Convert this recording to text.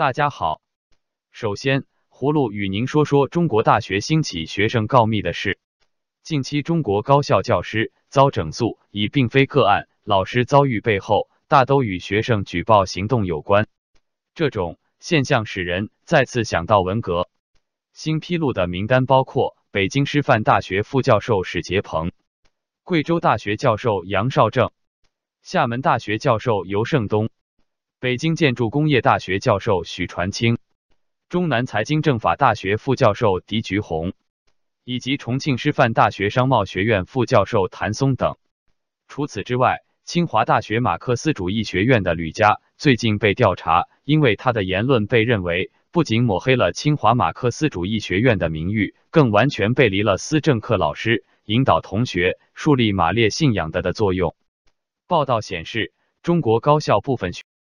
大家好，首先，葫芦与您说说中国大学兴起学生告密的事。近期，中国高校教师遭整肃已并非个案，老师遭遇背后大都与学生举报行动有关。这种现象使人再次想到文革。新披露的名单包括北京师范大学副教授史杰鹏、贵州大学教授杨绍正、厦门大学教授尤胜东。北京建筑工业大学教授许传清、中南财经政法大学副教授狄菊红，以及重庆师范大学商贸学院副教授谭松等。除此之外，清华大学马克思主义学院的吕佳最近被调查，因为他的言论被认为不仅抹黑了清华马克思主义学院的名誉，更完全背离了思政课老师引导同学树立马列信仰的的作用。报道显示，中国高校部分学